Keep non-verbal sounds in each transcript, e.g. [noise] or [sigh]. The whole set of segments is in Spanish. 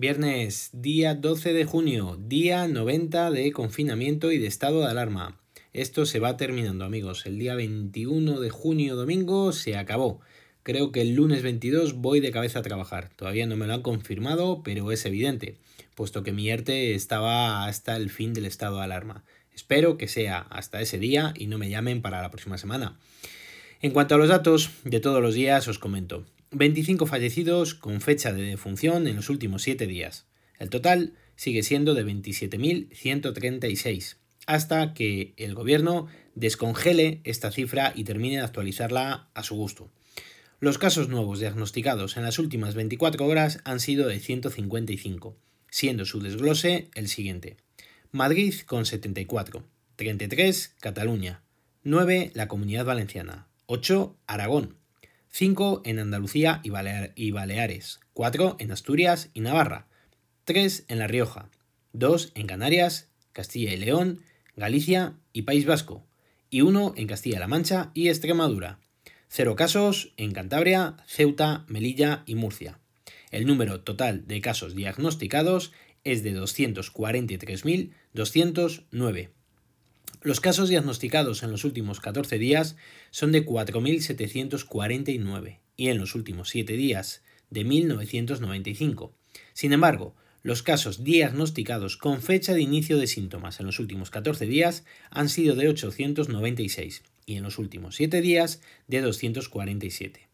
Viernes, día 12 de junio, día 90 de confinamiento y de estado de alarma. Esto se va terminando, amigos. El día 21 de junio, domingo, se acabó. Creo que el lunes 22 voy de cabeza a trabajar. Todavía no me lo han confirmado, pero es evidente, puesto que mi ERTE estaba hasta el fin del estado de alarma. Espero que sea hasta ese día y no me llamen para la próxima semana. En cuanto a los datos de todos los días, os comento. 25 fallecidos con fecha de defunción en los últimos 7 días. El total sigue siendo de 27.136, hasta que el gobierno descongele esta cifra y termine de actualizarla a su gusto. Los casos nuevos diagnosticados en las últimas 24 horas han sido de 155, siendo su desglose el siguiente. Madrid con 74, 33 Cataluña, 9 la Comunidad Valenciana, 8 Aragón, 5 en Andalucía y, Baleares, 4 en Asturias y Navarra, 3 en La Rioja, 2 en Canarias, Castilla y León, Galicia y País Vasco, y 1 en Castilla-La Mancha y Extremadura. 0 casos en Cantabria, Ceuta, Melilla y Murcia. El número total de casos diagnosticados es de 243.209. Los casos diagnosticados en los últimos 14 días son de 4.749 y en los últimos 7 días de 1.995. Sin embargo, los casos diagnosticados con fecha de inicio de síntomas en los últimos 14 días han sido de 896 y en los últimos 7 días de 247.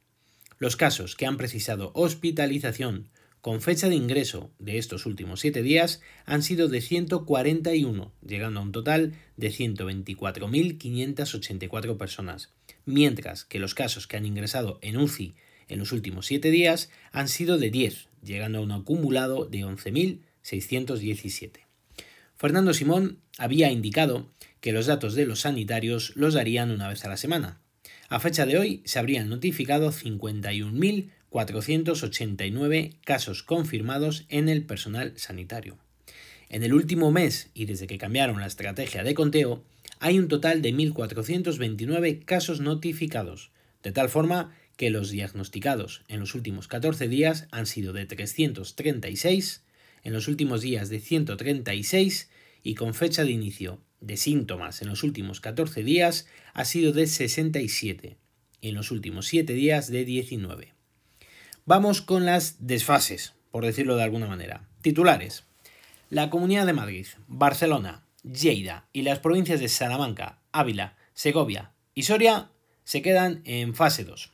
Los casos que han precisado hospitalización con fecha de ingreso de estos últimos 7 días han sido de 141, llegando a un total de 124.584 personas, mientras que los casos que han ingresado en UCI en los últimos 7 días han sido de 10, llegando a un acumulado de 11.617. Fernando Simón había indicado que los datos de los sanitarios los darían una vez a la semana. A fecha de hoy se habrían notificado 51.000 489 casos confirmados en el personal sanitario. En el último mes y desde que cambiaron la estrategia de conteo, hay un total de 1.429 casos notificados, de tal forma que los diagnosticados en los últimos 14 días han sido de 336, en los últimos días de 136 y con fecha de inicio de síntomas en los últimos 14 días ha sido de 67 y en los últimos 7 días de 19. Vamos con las desfases, por decirlo de alguna manera. Titulares. La Comunidad de Madrid, Barcelona, Lleida y las provincias de Salamanca, Ávila, Segovia y Soria se quedan en fase 2.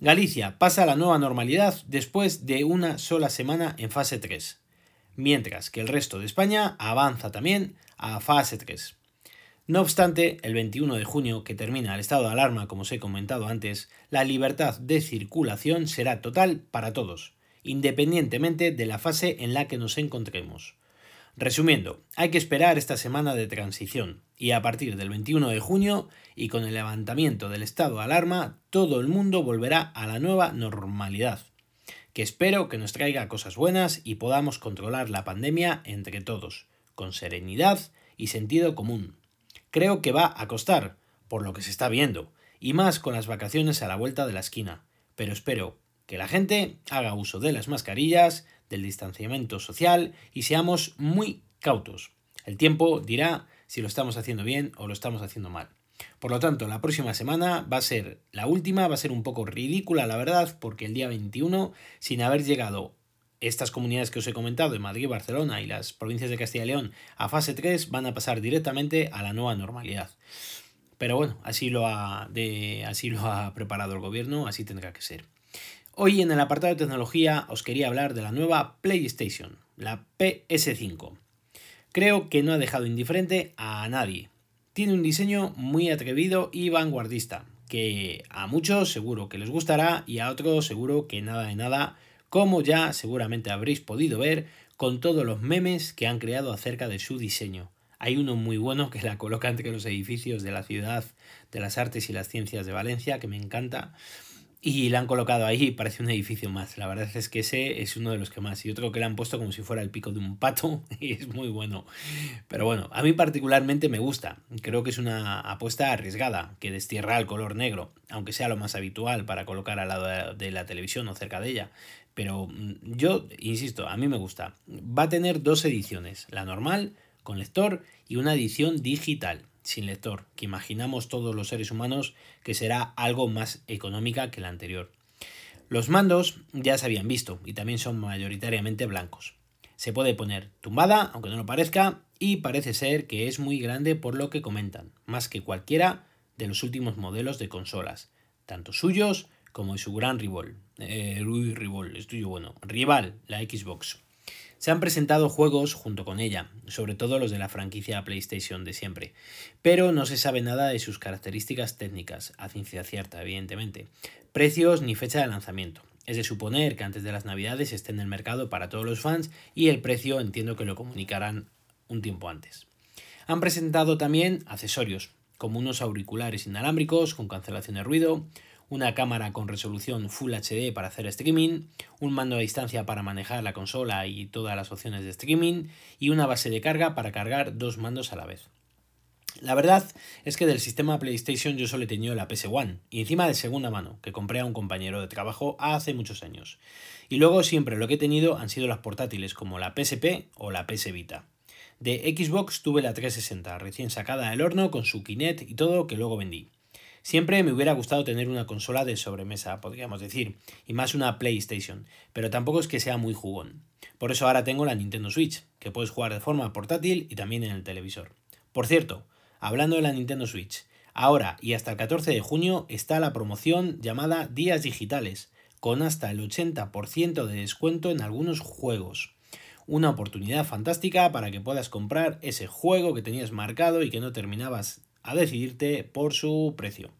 Galicia pasa a la nueva normalidad después de una sola semana en fase 3, mientras que el resto de España avanza también a fase 3. No obstante, el 21 de junio, que termina el estado de alarma, como os he comentado antes, la libertad de circulación será total para todos, independientemente de la fase en la que nos encontremos. Resumiendo, hay que esperar esta semana de transición, y a partir del 21 de junio, y con el levantamiento del estado de alarma, todo el mundo volverá a la nueva normalidad, que espero que nos traiga cosas buenas y podamos controlar la pandemia entre todos, con serenidad y sentido común. Creo que va a costar, por lo que se está viendo, y más con las vacaciones a la vuelta de la esquina, pero espero que la gente haga uso de las mascarillas, del distanciamiento social y seamos muy cautos. El tiempo dirá si lo estamos haciendo bien o lo estamos haciendo mal. Por lo tanto, la próxima semana va a ser la última, va a ser un poco ridícula, la verdad, porque el día 21, sin haber llegado estas comunidades que os he comentado, de Madrid, Barcelona y las provincias de Castilla y León, a fase 3 van a pasar directamente a la nueva normalidad. Pero bueno, así lo ha, de, así lo ha preparado el gobierno, así tendrá que ser. Hoy en el apartado de tecnología os quería hablar de la nueva PlayStation, la PS5. Creo que no ha dejado indiferente a nadie. Tiene un diseño muy atrevido y vanguardista, que a muchos seguro que les gustará y a otros seguro que nada de nada como ya seguramente habréis podido ver con todos los memes que han creado acerca de su diseño. Hay uno muy bueno que la coloca entre los edificios de la ciudad de las artes y las ciencias de Valencia, que me encanta. y la han colocado ahí, parece un edificio más. La verdad es que ese es uno de los que más. Y otro que le han puesto como si fuera el pico de un pato [laughs] y es muy bueno. Pero bueno, a mí particularmente me gusta. Creo que es una apuesta arriesgada, que destierra el color negro, aunque sea lo más habitual para colocar al lado de la televisión o cerca de ella. Pero mm, yo, insisto, a mí me gusta. Va a tener dos ediciones, la normal, con lector, y una edición digital sin lector, que imaginamos todos los seres humanos que será algo más económica que la anterior. Los mandos ya se habían visto y también son mayoritariamente blancos. Se puede poner tumbada, aunque no lo parezca, y parece ser que es muy grande por lo que comentan, más que cualquiera de los últimos modelos de consolas, tanto suyos como su gran rival. Eh, rival, estoy bueno, rival, la Xbox. Se han presentado juegos junto con ella, sobre todo los de la franquicia PlayStation de siempre, pero no se sabe nada de sus características técnicas, a ciencia cierta, evidentemente, precios ni fecha de lanzamiento. Es de suponer que antes de las navidades esté en el mercado para todos los fans y el precio entiendo que lo comunicarán un tiempo antes. Han presentado también accesorios, como unos auriculares inalámbricos con cancelación de ruido, una cámara con resolución Full HD para hacer streaming, un mando a distancia para manejar la consola y todas las opciones de streaming y una base de carga para cargar dos mandos a la vez. La verdad es que del sistema PlayStation yo solo he tenido la PS1 y encima de segunda mano que compré a un compañero de trabajo hace muchos años. Y luego siempre lo que he tenido han sido las portátiles como la PSP o la PS Vita. De Xbox tuve la 360 recién sacada del horno con su Kinect y todo que luego vendí. Siempre me hubiera gustado tener una consola de sobremesa, podríamos decir, y más una PlayStation, pero tampoco es que sea muy jugón. Por eso ahora tengo la Nintendo Switch, que puedes jugar de forma portátil y también en el televisor. Por cierto, hablando de la Nintendo Switch, ahora y hasta el 14 de junio está la promoción llamada Días Digitales, con hasta el 80% de descuento en algunos juegos. Una oportunidad fantástica para que puedas comprar ese juego que tenías marcado y que no terminabas a decidirte por su precio.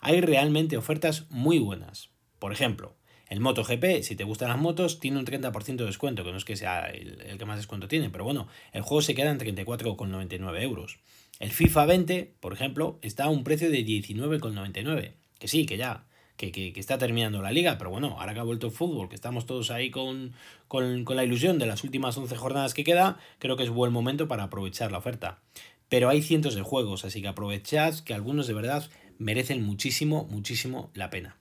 Hay realmente ofertas muy buenas. Por ejemplo, el MotoGP, si te gustan las motos, tiene un 30% de descuento, que no es que sea el, que más descuento tiene, pero bueno, el juego se queda en 34,99 euros. El FIFA 20, por ejemplo, está a un precio de 19,99. Que sí, que ya, que, está terminando la liga, pero bueno, ahora que ha vuelto el fútbol, que estamos todos ahí con, con, con la ilusión de las últimas 11 jornadas que queda, creo que es buen momento para aprovechar la oferta. Pero hay cientos de juegos, así que aprovechad que algunos de verdad merecen muchísimo, muchísimo la pena.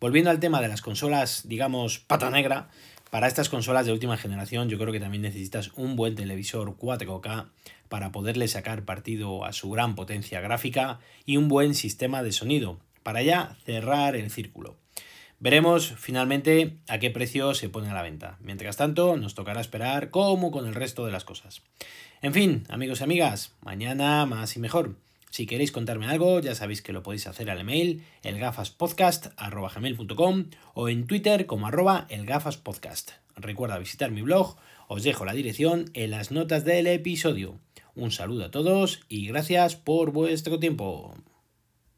Volviendo al tema de las consolas, digamos, pata negra, para estas consolas de última generación yo creo que también necesitas un buen televisor 4K para poderle sacar partido a su gran potencia gráfica y un buen sistema de sonido, para ya cerrar el círculo. Veremos finalmente a qué precio se pone a la venta. Mientras tanto, nos tocará esperar como con el resto de las cosas. En fin, amigos y amigas, mañana más y mejor. Si queréis contarme algo, ya sabéis que lo podéis hacer al email elgafaspodcast.com o en Twitter como arroba elgafaspodcast. Recuerda visitar mi blog, os dejo la dirección en las notas del episodio. Un saludo a todos y gracias por vuestro tiempo.